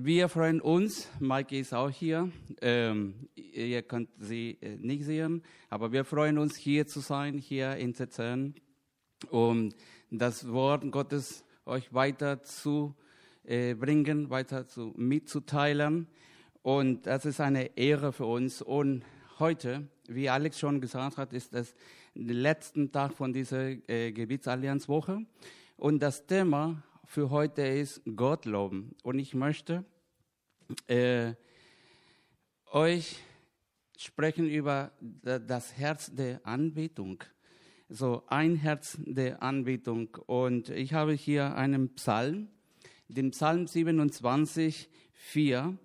wir freuen uns, Maike ist auch hier. Ähm, ihr könnt sie äh, nicht sehen, aber wir freuen uns, hier zu sein, hier in Zezern, um das Wort Gottes euch weiter zu äh, bringen, weiter zu, mitzuteilen. Und das ist eine Ehre für uns. Und heute, wie Alex schon gesagt hat, ist das der letzte Tag von dieser äh, Gebietsallianzwoche. Und das Thema für heute ist Gott loben. Und ich möchte äh, euch sprechen über das Herz der Anbetung. So ein Herz der Anbetung. Und ich habe hier einen Psalm, den Psalm 27, 4.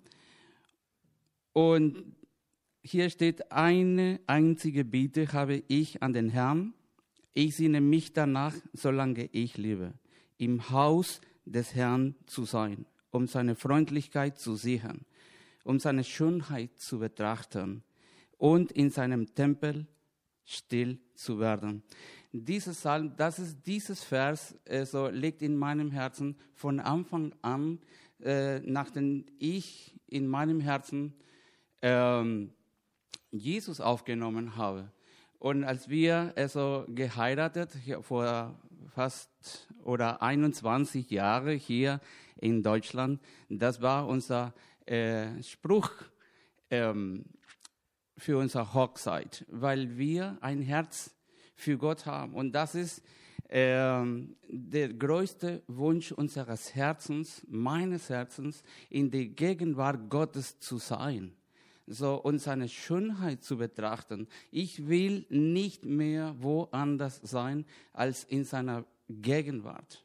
Und hier steht, eine einzige Bitte habe ich an den Herrn. Ich sehne mich danach, solange ich lebe im Haus des Herrn zu sein, um seine Freundlichkeit zu sehen, um seine Schönheit zu betrachten und in seinem Tempel still zu werden. Dieses Psalm, das ist dieses Vers, also liegt in meinem Herzen von Anfang an, äh, nachdem ich in meinem Herzen ähm, Jesus aufgenommen habe. Und als wir also geheiratet vor fast oder 21 Jahre hier in Deutschland. Das war unser äh, Spruch ähm, für unsere Hochzeit, weil wir ein Herz für Gott haben. Und das ist ähm, der größte Wunsch unseres Herzens, meines Herzens, in der Gegenwart Gottes zu sein so und seine Schönheit zu betrachten. Ich will nicht mehr woanders sein als in seiner Gegenwart.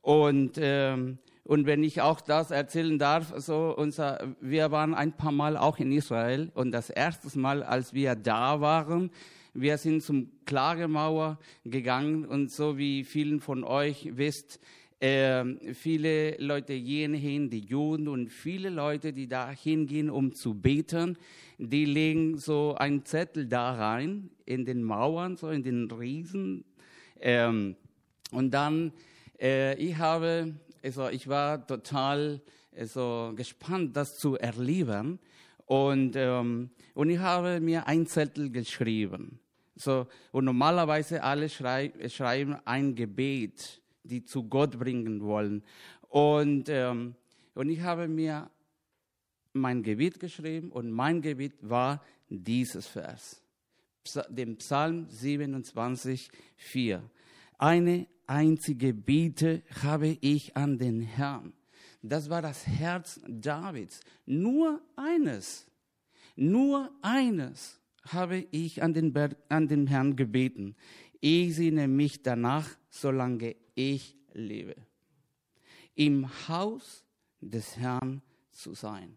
Und ähm, und wenn ich auch das erzählen darf, so unser, wir waren ein paar Mal auch in Israel und das erste Mal, als wir da waren, wir sind zum Klagemauer gegangen und so wie vielen von euch wisst, äh, viele Leute gehen hin, die Juden und viele Leute, die da hingehen, um zu beten, die legen so einen Zettel da rein in den Mauern, so in den Riesen. Ähm, und dann, äh, ich habe, also ich war total also, gespannt, das zu erleben. Und, ähm, und ich habe mir ein Zettel geschrieben. So, und normalerweise alle schrei schreiben ein Gebet die zu Gott bringen wollen. Und, ähm, und ich habe mir mein Gebet geschrieben und mein Gebet war dieses Vers, dem Psalm 27, 4. Eine einzige Bitte habe ich an den Herrn. Das war das Herz Davids. Nur eines, nur eines habe ich an den, an den Herrn gebeten. Ich sehne mich danach, solange ich lebe. Im Haus des Herrn zu sein.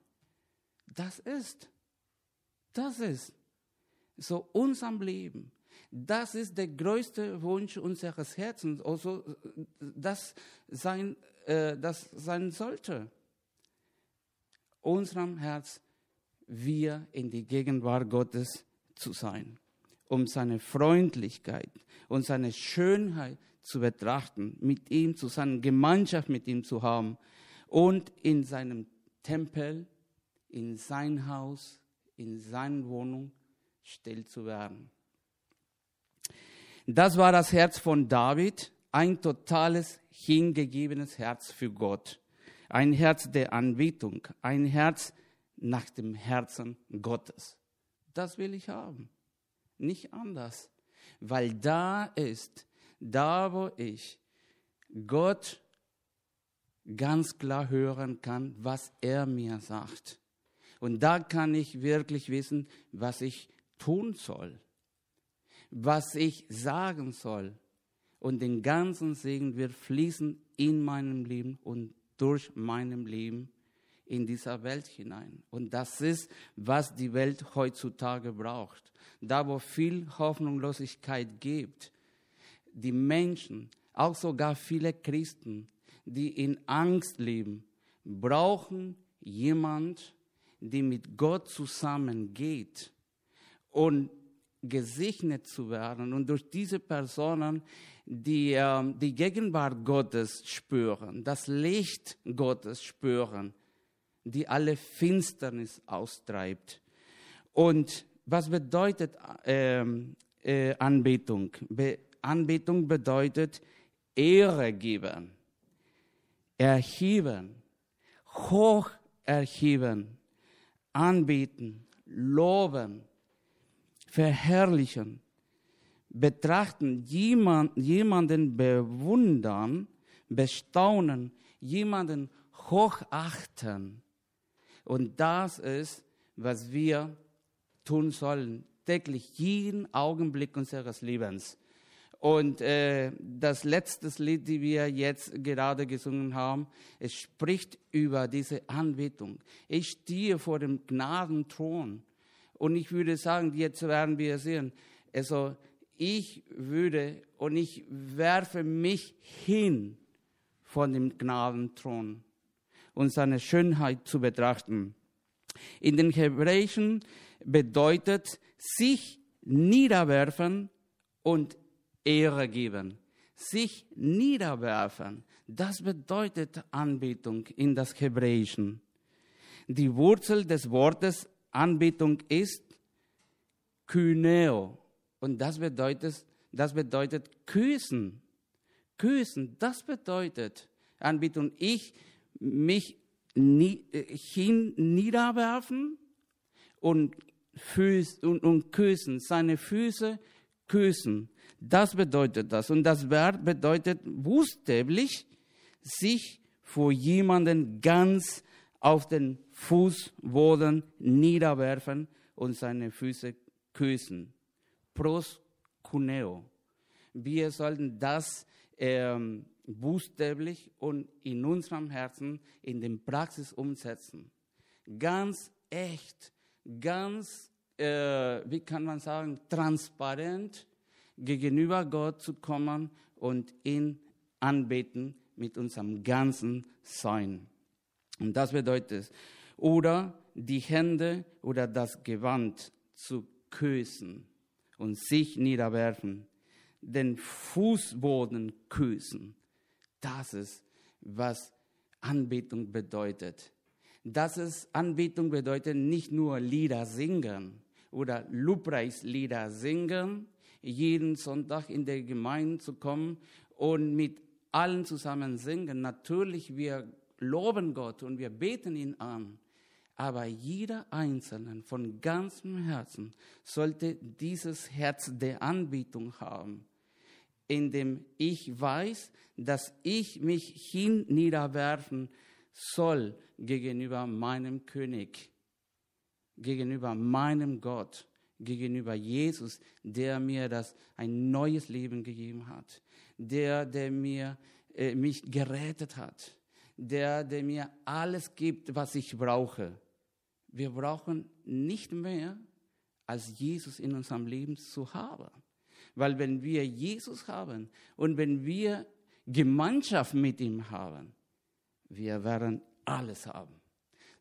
Das ist, das ist so unserem Leben. Das ist der größte Wunsch unseres Herzens, also das sein, äh, das sein sollte. Unserem Herz wir in die Gegenwart Gottes zu sein, um seine Freundlichkeit und seine Schönheit zu betrachten, mit ihm zu sein, Gemeinschaft mit ihm zu haben und in seinem Tempel, in sein Haus, in seiner Wohnung still zu werden. Das war das Herz von David, ein totales, hingegebenes Herz für Gott, ein Herz der Anbetung, ein Herz nach dem Herzen Gottes. Das will ich haben, nicht anders, weil da ist da wo ich Gott ganz klar hören kann, was er mir sagt. Und da kann ich wirklich wissen, was ich tun soll, was ich sagen soll. Und den ganzen Segen wird fließen in meinem Leben und durch meinem Leben in dieser Welt hinein. Und das ist, was die Welt heutzutage braucht. Da, wo viel Hoffnungslosigkeit gibt, die Menschen, auch sogar viele Christen, die in Angst leben, brauchen jemand, der mit Gott zusammengeht und gesegnet zu werden und durch diese Personen die, äh, die Gegenwart Gottes spüren, das Licht Gottes spüren, die alle Finsternis austreibt. Und was bedeutet ähm, äh, Anbetung? Be Anbetung bedeutet Ehre geben, erheben, hoch erheben, anbeten, loben, verherrlichen, betrachten, jemand, jemanden bewundern, bestaunen, jemanden hochachten. Und das ist, was wir tun sollen, täglich, jeden Augenblick unseres Lebens. Und äh, das letzte Lied, die wir jetzt gerade gesungen haben, es spricht über diese Anbetung. Ich stehe vor dem Gnadenthron und ich würde sagen, jetzt werden wir sehen, also ich würde und ich werfe mich hin von dem Gnadenthron und seine Schönheit zu betrachten. In den Hebräischen bedeutet sich niederwerfen und Ehre geben. Sich niederwerfen, das bedeutet Anbetung in das Hebräischen. Die Wurzel des Wortes Anbetung ist Kyneo. Und das bedeutet, das bedeutet küssen. Küssen, das bedeutet Anbetung. Ich mich nie, hin niederwerfen und, Füß, und, und küssen, seine Füße küssen. Das bedeutet das. Und das Verb bedeutet buchstäblich, sich vor jemanden ganz auf den Fußboden niederwerfen und seine Füße küssen. Pros cuneo. Wir sollten das ähm, buchstäblich und in unserem Herzen in den Praxis umsetzen. Ganz echt, ganz, äh, wie kann man sagen, transparent gegenüber Gott zu kommen und ihn anbeten mit unserem ganzen Sein. Und das bedeutet. Oder die Hände oder das Gewand zu küssen und sich niederwerfen, den Fußboden küssen. Das ist, was Anbetung bedeutet. Das ist Anbetung bedeutet nicht nur Lieder singen oder Lobpreislieder singen, jeden Sonntag in der Gemeinde zu kommen und mit allen zusammen singen. Natürlich, wir loben Gott und wir beten ihn an. Aber jeder Einzelne von ganzem Herzen sollte dieses Herz der Anbetung haben, in dem ich weiß, dass ich mich hin niederwerfen soll gegenüber meinem König, gegenüber meinem Gott gegenüber Jesus, der mir das ein neues Leben gegeben hat, der, der mir äh, mich gerettet hat, der, der mir alles gibt, was ich brauche. Wir brauchen nicht mehr als Jesus in unserem Leben zu haben. Weil wenn wir Jesus haben und wenn wir Gemeinschaft mit ihm haben, wir werden alles haben.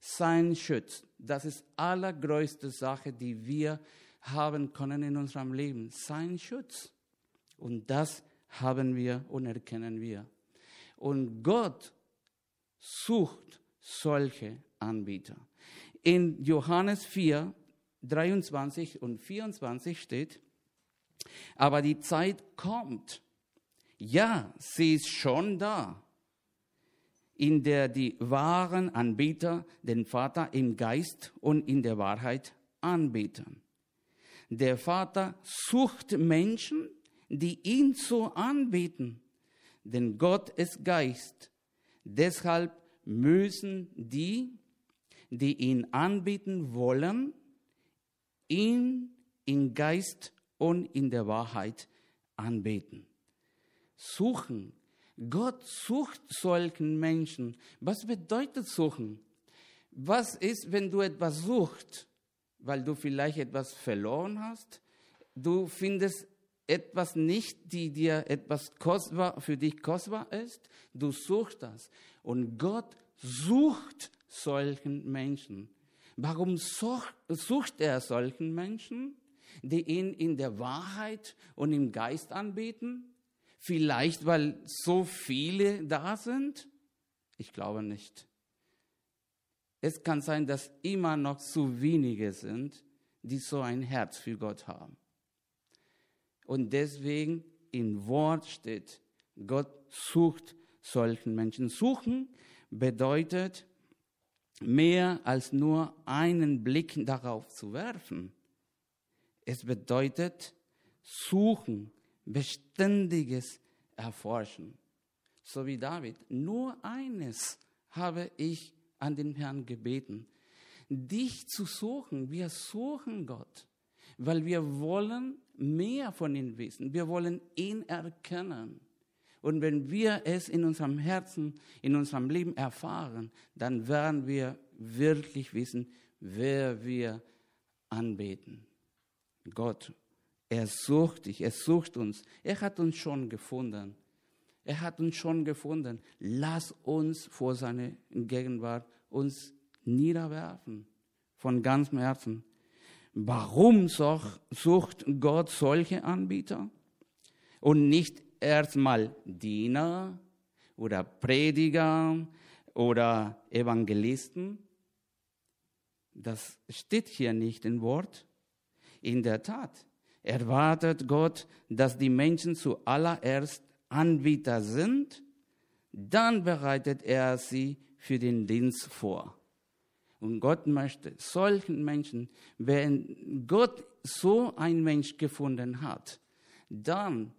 Sein Schutz, das ist allergrößte Sache, die wir haben können in unserem Leben, sein Schutz. Und das haben wir und erkennen wir. Und Gott sucht solche Anbieter. In Johannes 4, 23 und 24 steht, aber die Zeit kommt. Ja, sie ist schon da, in der die wahren Anbieter den Vater im Geist und in der Wahrheit anbeten. Der Vater sucht Menschen, die ihn so anbeten, denn Gott ist Geist. Deshalb müssen die, die ihn anbeten wollen, ihn in Geist und in der Wahrheit anbeten. Suchen. Gott sucht solchen Menschen. Was bedeutet suchen? Was ist, wenn du etwas suchst? weil du vielleicht etwas verloren hast. Du findest etwas nicht, die dir etwas kostbar, für dich kostbar ist. Du suchst das. Und Gott sucht solchen Menschen. Warum sucht er solchen Menschen, die ihn in der Wahrheit und im Geist anbeten? Vielleicht, weil so viele da sind? Ich glaube nicht. es kann sein, dass immer noch zu wenige sind, die so ein Herz für Gott haben. Und deswegen im Wort steht, Gott sucht solchen Menschen. Suchen bedeutet mehr als nur einen Blick darauf zu werfen. Es bedeutet suchen, beständiges Erforschen. So wie David. Nur eines habe ich an den Herrn gebeten. Dich zu suchen. Wir suchen Gott, weil wir wollen mehr von ihm wissen. Wir wollen ihn erkennen. Und wenn wir es in unserem Herzen, in unserem Leben erfahren, dann werden wir wirklich wissen, wer wir anbeten. Gott, er sucht dich, er sucht uns. Er hat uns schon gefunden. Er hat uns schon gefunden. Lass uns vor seiner Gegenwart uns niederwerfen. Von ganzem Herzen. Warum sucht Gott solche Anbieter? Und nicht erstmal Diener oder Prediger oder Evangelisten. Das steht hier nicht im Wort. In der Tat erwartet Gott, dass die Menschen zuallererst Anbieter sind, dann bereitet er sie für den Dienst vor. Und Gott möchte solchen Menschen, wenn Gott so ein Mensch gefunden hat, dann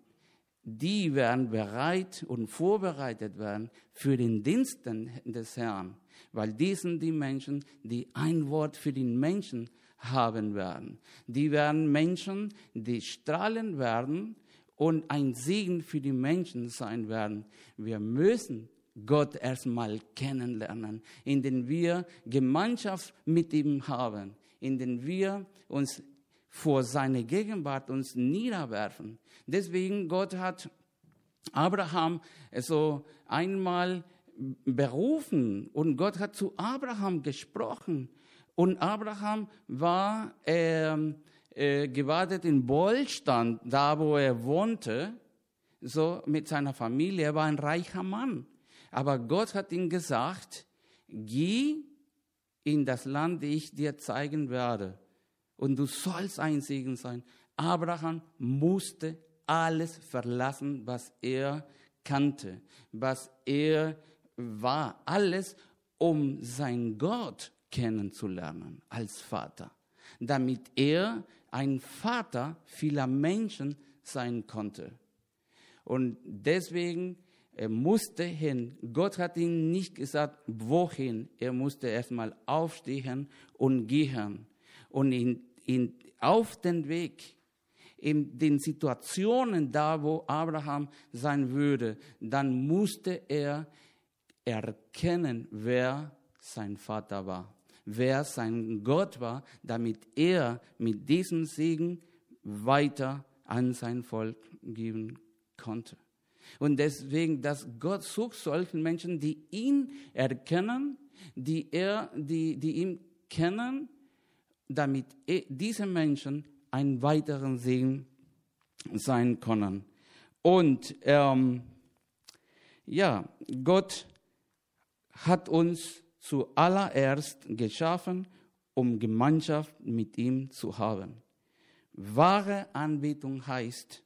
die werden bereit und vorbereitet werden für den Dienst des Herrn, weil die sind die Menschen, die ein Wort für den Menschen haben werden. Die werden Menschen, die strahlen werden und ein Segen für die Menschen sein werden. Wir müssen Gott erstmal kennenlernen, indem wir Gemeinschaft mit ihm haben, indem wir uns vor seine Gegenwart uns niederwerfen. Deswegen Gott hat Abraham so einmal berufen und Gott hat zu Abraham gesprochen und Abraham war äh, äh, gewartet in Wohlstand, da wo er wohnte, so mit seiner Familie. Er war ein reicher Mann. Aber Gott hat ihm gesagt, geh in das Land, das ich dir zeigen werde und du sollst ein Segen sein. Abraham musste alles verlassen, was er kannte, was er war, alles, um sein Gott kennenzulernen als Vater, damit er ein Vater vieler Menschen sein konnte. Und deswegen er musste hin. Gott hat ihm nicht gesagt, wohin. Er musste erstmal aufstehen und gehen und in, in, auf den Weg, in den Situationen da, wo Abraham sein würde, dann musste er erkennen, wer sein Vater war, wer sein Gott war, damit er mit diesem Segen weiter an sein Volk geben konnte. Und deswegen, dass Gott sucht solchen Menschen, die ihn erkennen, die, er, die, die ihn kennen damit e, diese Menschen einen weiteren Segen sein können. Und ähm, ja, Gott hat uns zuallererst geschaffen, um Gemeinschaft mit ihm zu haben. Wahre Anbetung heißt,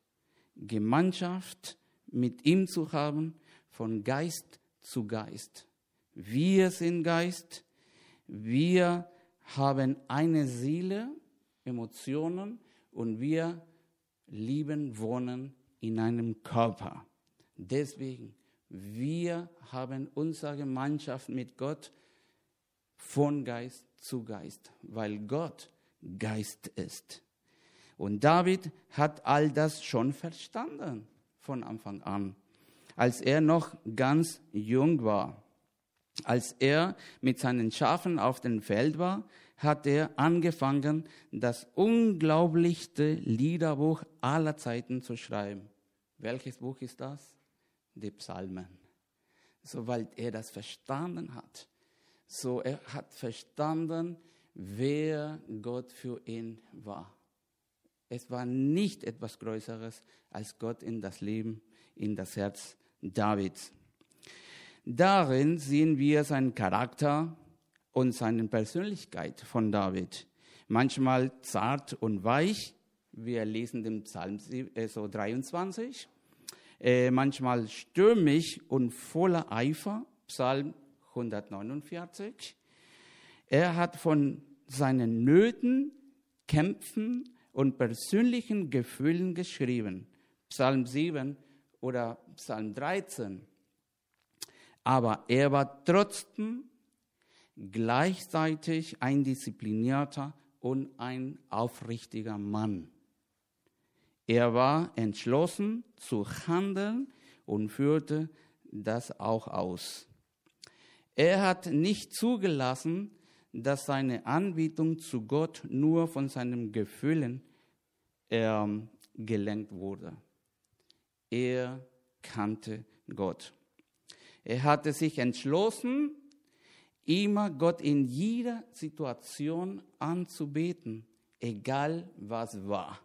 Gemeinschaft mit ihm zu haben, von Geist zu Geist. Wir sind Geist, wir haben eine Seele, Emotionen und wir lieben, wohnen in einem Körper. Deswegen, wir haben unsere Gemeinschaft mit Gott von Geist zu Geist, weil Gott Geist ist. Und David hat all das schon verstanden von Anfang an, als er noch ganz jung war. Als er mit seinen Schafen auf dem Feld war, hat er angefangen, das unglaublichste Liederbuch aller Zeiten zu schreiben. Welches Buch ist das? Die Psalmen. Soweit er das verstanden hat. So er hat verstanden, wer Gott für ihn war. Es war nicht etwas Größeres als Gott in das Leben, in das Herz Davids. Darin sehen wir seinen Charakter, und seine Persönlichkeit von David. Manchmal zart und weich, wir lesen den Psalm äh, so 23. Äh, manchmal stürmisch und voller Eifer, Psalm 149. Er hat von seinen Nöten, Kämpfen und persönlichen Gefühlen geschrieben. Psalm 7 oder Psalm 13. Aber er war trotzdem gleichzeitig ein disziplinierter und ein aufrichtiger Mann. Er war entschlossen zu handeln und führte das auch aus. Er hat nicht zugelassen, dass seine Anbetung zu Gott nur von seinen Gefühlen äh, gelenkt wurde. Er kannte Gott. Er hatte sich entschlossen, immer Gott in jeder Situation anzubeten, egal was war,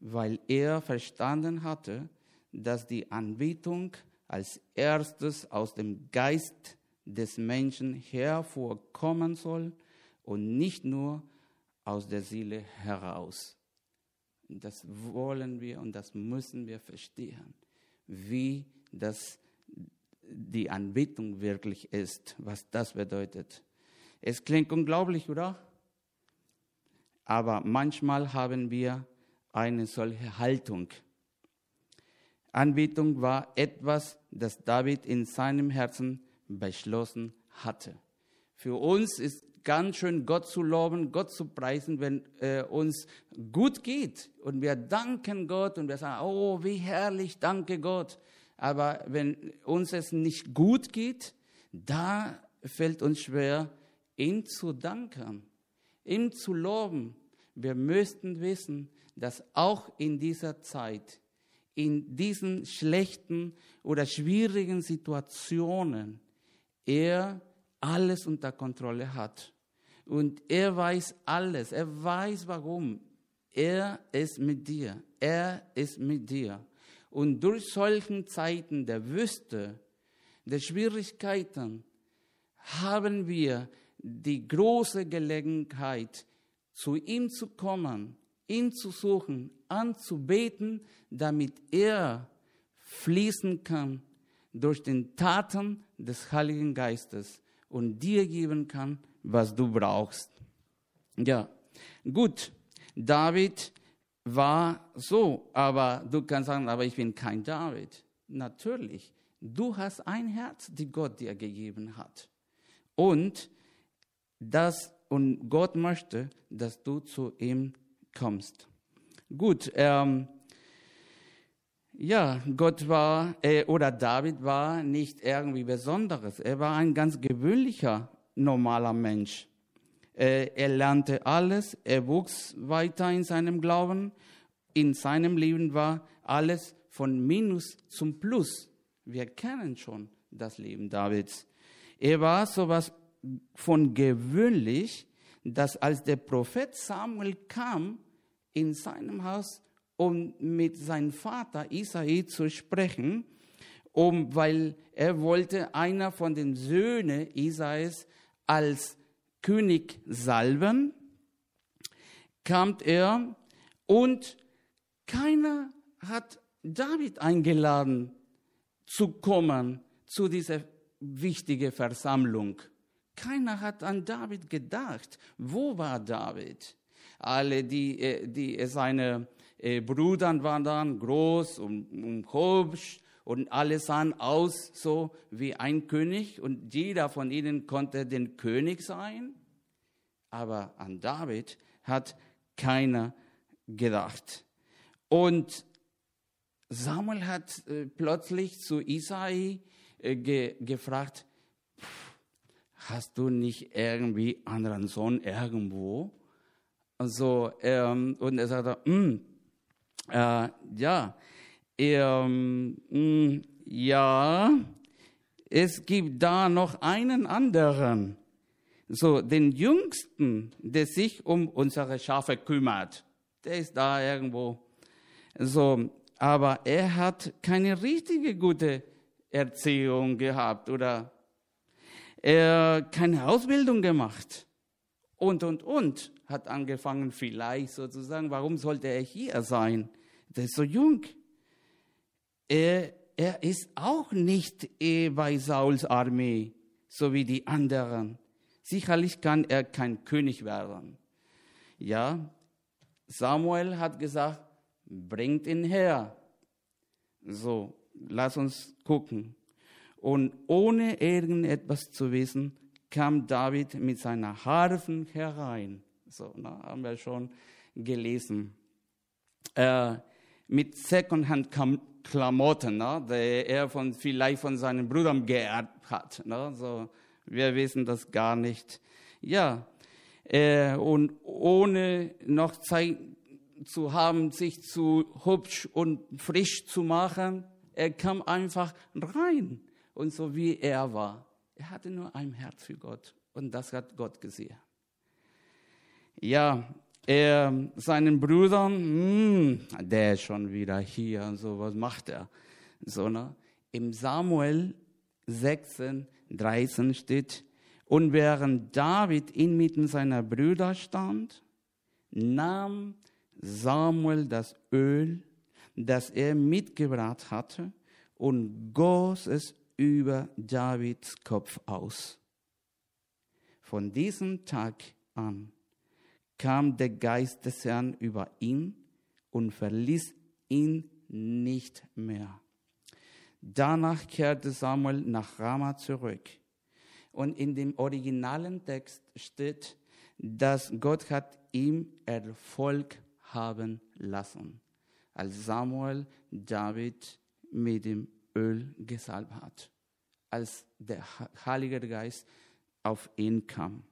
weil er verstanden hatte, dass die Anbetung als erstes aus dem Geist des Menschen hervorkommen soll und nicht nur aus der Seele heraus. Das wollen wir und das müssen wir verstehen, wie das die Anbetung wirklich ist, was das bedeutet. Es klingt unglaublich, oder? Aber manchmal haben wir eine solche Haltung. Anbetung war etwas, das David in seinem Herzen beschlossen hatte. Für uns ist ganz schön Gott zu loben, Gott zu preisen, wenn äh, uns gut geht und wir danken Gott und wir sagen, oh, wie herrlich, danke Gott. Aber wenn uns es nicht gut geht, da fällt uns schwer, ihm zu danken, ihm zu loben. Wir müssten wissen, dass auch in dieser Zeit, in diesen schlechten oder schwierigen Situationen, er alles unter Kontrolle hat. Und er weiß alles. Er weiß warum. Er ist mit dir. Er ist mit dir. Und durch solchen Zeiten der Wüste, der Schwierigkeiten, haben wir die große Gelegenheit, zu ihm zu kommen, ihn zu suchen, anzubeten, damit er fließen kann durch den Taten des Heiligen Geistes und dir geben kann, was du brauchst. Ja, gut. David war so, aber du kannst sagen, aber ich bin kein David. Natürlich, du hast ein Herz, die Gott dir gegeben hat. Und das und Gott möchte, dass du zu ihm kommst. Gut, ähm, ja, Gott war äh, oder David war nicht irgendwie Besonderes. Er war ein ganz gewöhnlicher, normaler Mensch. Äh, er lernte alles, er wuchs weiter in seinem Glauben. In seinem Leben war alles von Minus zum Plus. Wir kennen schon das Leben Davids. Er war sowas von gewöhnlich, dass als der Prophet Samuel kam in seinem Haus, um mit seinem Vater Isai zu sprechen, um, weil er wollte einer von den Söhnen Isais als König salben, kam er und keiner hat David eingeladen zu kommen zu dieser wichtigen Versammlung. Keiner hat an David gedacht. Wo war David? Alle, die, äh, die seine äh, Brüder waren dann groß und, und hübsch und alle sahen aus so wie ein König und jeder von ihnen konnte den König sein. Aber an David hat keiner gedacht. Und Samuel hat äh, plötzlich zu Isai äh, ge gefragt, hast du nicht irgendwie anderen Sohn irgendwo? Also, ähm, und er sagte, mm, äh, ja, ähm, mm, ja, es gibt da noch einen anderen, so den Jüngsten, der sich um unsere Schafe kümmert. Der ist da irgendwo. So, aber er hat keine richtige gute Erziehung gehabt oder er keine Ausbildung gemacht und, und, und, hat angefangen vielleicht sozusagen, warum sollte er hier sein? Der ist so jung. Er, er ist auch nicht eh bei Sauls Armee, so wie die anderen. Sicherlich kann er kein König werden. Ja, Samuel hat gesagt, bringt ihn her. So, lass uns gucken. Und ohne irgendetwas zu wissen, kam David mit seiner Harfen herein. So, na, haben wir schon gelesen. Äh, mit Secondhand-Klamotten, ne, die er von, vielleicht von seinen Brüdern geerbt hat. Ne, so, wir wissen das gar nicht. Ja, äh, und ohne noch Zeit zu haben, sich zu hübsch und frisch zu machen, er kam einfach rein. Und so wie er war, er hatte nur ein Herz für Gott. Und das hat Gott gesehen. Ja, er, seinen Brüdern, hm, der ist schon wieder hier, so was macht er? So, ne? Im Samuel 16, 13 steht, und während David inmitten seiner Brüder stand, nahm Samuel das Öl, das er mitgebracht hatte, und goss es über Davids Kopf aus. Von diesem Tag an kam der Geist des Herrn über ihn und verließ ihn nicht mehr. Danach kehrte Samuel nach Rama zurück. Und in dem originalen Text steht, dass Gott hat ihm Erfolg haben lassen, als Samuel David mit dem Öl gesalbt hat, als der Heilige Geist auf ihn kam.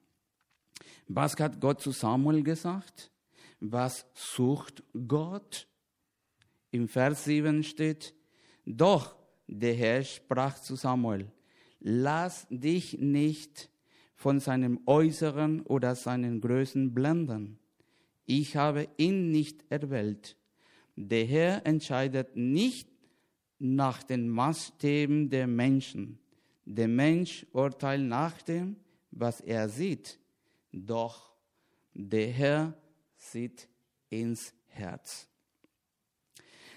Was hat Gott zu Samuel gesagt? Was sucht Gott? Im Vers 7 steht, doch der Herr sprach zu Samuel, lass dich nicht von seinem Äußeren oder seinen Größen blenden. Ich habe ihn nicht erwählt. Der Herr entscheidet nicht nach den Maßstäben der Menschen. Der Mensch urteilt nach dem, was er sieht. Doch der Herr sieht ins Herz.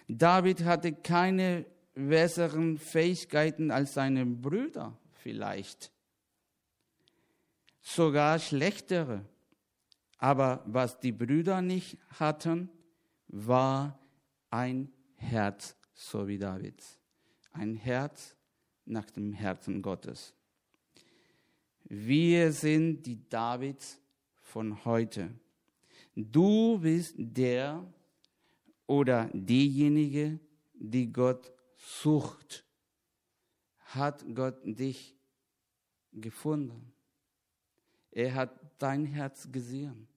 David hatte keine besseren Fähigkeiten als seine Brüder vielleicht. Sogar schlechtere. Aber was die Brüder nicht hatten, war ein Herz, so wie Davids. Ein Herz nach dem Herzen Gottes. Wir sind die Davids von heute. Du bist der oder diejenige, die Gott sucht. Hat Gott dich gefunden? Er hat dein Herz gesehen.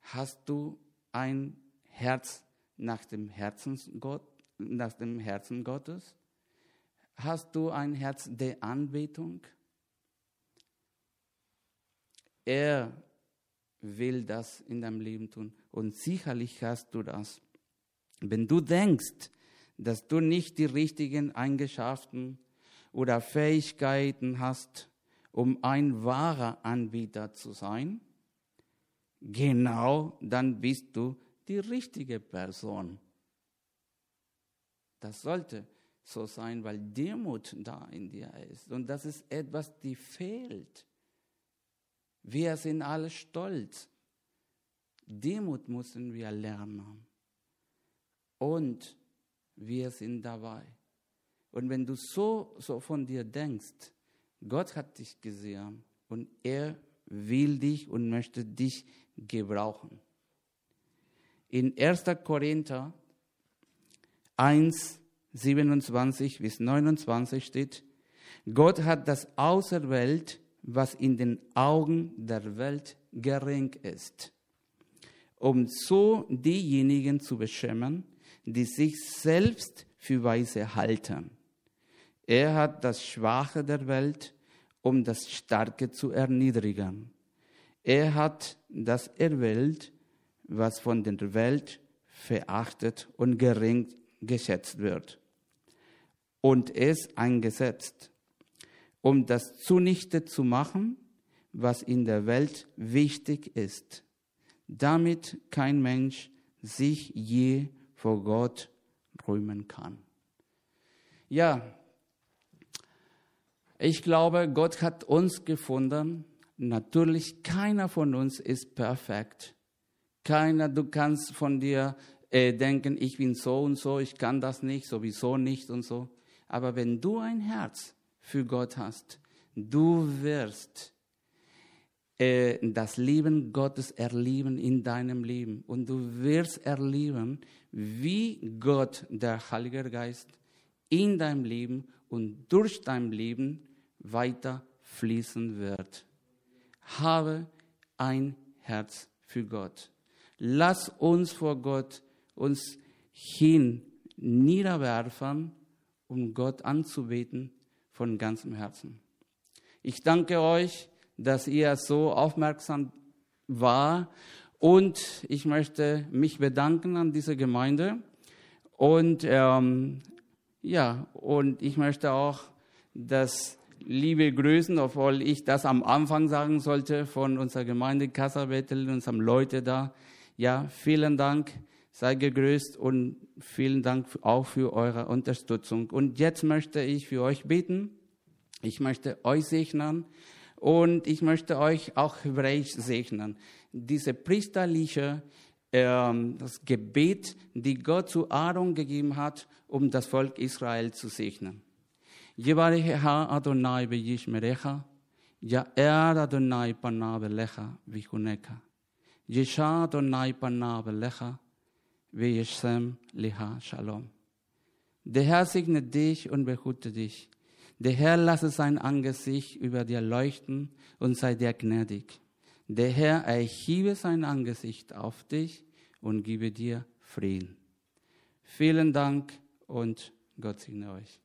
Hast du ein Herz nach dem Herzen, nach dem Herzen Gottes? Hast du ein Herz der Anbetung? Er will das in deinem Leben tun. Und sicherlich hast du das. Wenn du denkst, dass du nicht die richtigen Eigenschaften oder Fähigkeiten hast, um ein wahrer Anbieter zu sein, genau dann bist du die richtige Person. Das sollte so sein, weil Demut da in dir ist. Und das ist etwas, die fehlt. Wir sind alle stolz. Demut müssen wir lernen. Und wir sind dabei. Und wenn du so, so von dir denkst, Gott hat dich gesehen und er will dich und möchte dich gebrauchen. In 1. Korinther 1, 27 bis 29 steht, Gott hat das auserwählt, was in den Augen der Welt gering ist, um so diejenigen zu beschämen, die sich selbst für weise halten. Er hat das Schwache der Welt, um das Starke zu erniedrigen. Er hat das erwählt, was von der Welt verachtet und gering geschätzt wird, und es eingesetzt um das zunichte zu machen, was in der Welt wichtig ist, damit kein Mensch sich je vor Gott rühmen kann. Ja, ich glaube, Gott hat uns gefunden. Natürlich, keiner von uns ist perfekt. Keiner, du kannst von dir äh, denken, ich bin so und so, ich kann das nicht, sowieso nicht und so. Aber wenn du ein Herz für Gott hast, du wirst äh, das Leben Gottes erleben in deinem Leben. Und du wirst erleben, wie Gott, der Heilige Geist, in deinem Leben und durch dein Leben weiter fließen wird. Habe ein Herz für Gott. Lass uns vor Gott uns hin niederwerfen, um Gott anzubeten von ganzem Herzen. Ich danke euch, dass ihr so aufmerksam war und ich möchte mich bedanken an diese Gemeinde und ähm, ja und ich möchte auch das liebe Grüßen, obwohl ich das am Anfang sagen sollte von unserer Gemeinde Kassabetel, unserem Leute da. Ja, vielen Dank, sei gegrüßt und vielen Dank auch für eure Unterstützung. Und jetzt möchte ich für euch beten. Ich möchte euch segnen und ich möchte euch auch hebräisch segnen. Diese priesterliche ähm, das Gebet, die Gott zu Aaron gegeben hat, um das Volk Israel zu segnen. Adonai veyishmerecha, Ya'er Adonai panav elecha vichuneka. Yesha Adonai panav elecha, veyeshem leha shalom. Der Herr segne dich und behüte dich. Der Herr lasse sein Angesicht über dir leuchten und sei dir gnädig. Der Herr erhebe sein Angesicht auf dich und gebe dir Frieden. Vielen Dank und Gott segne euch.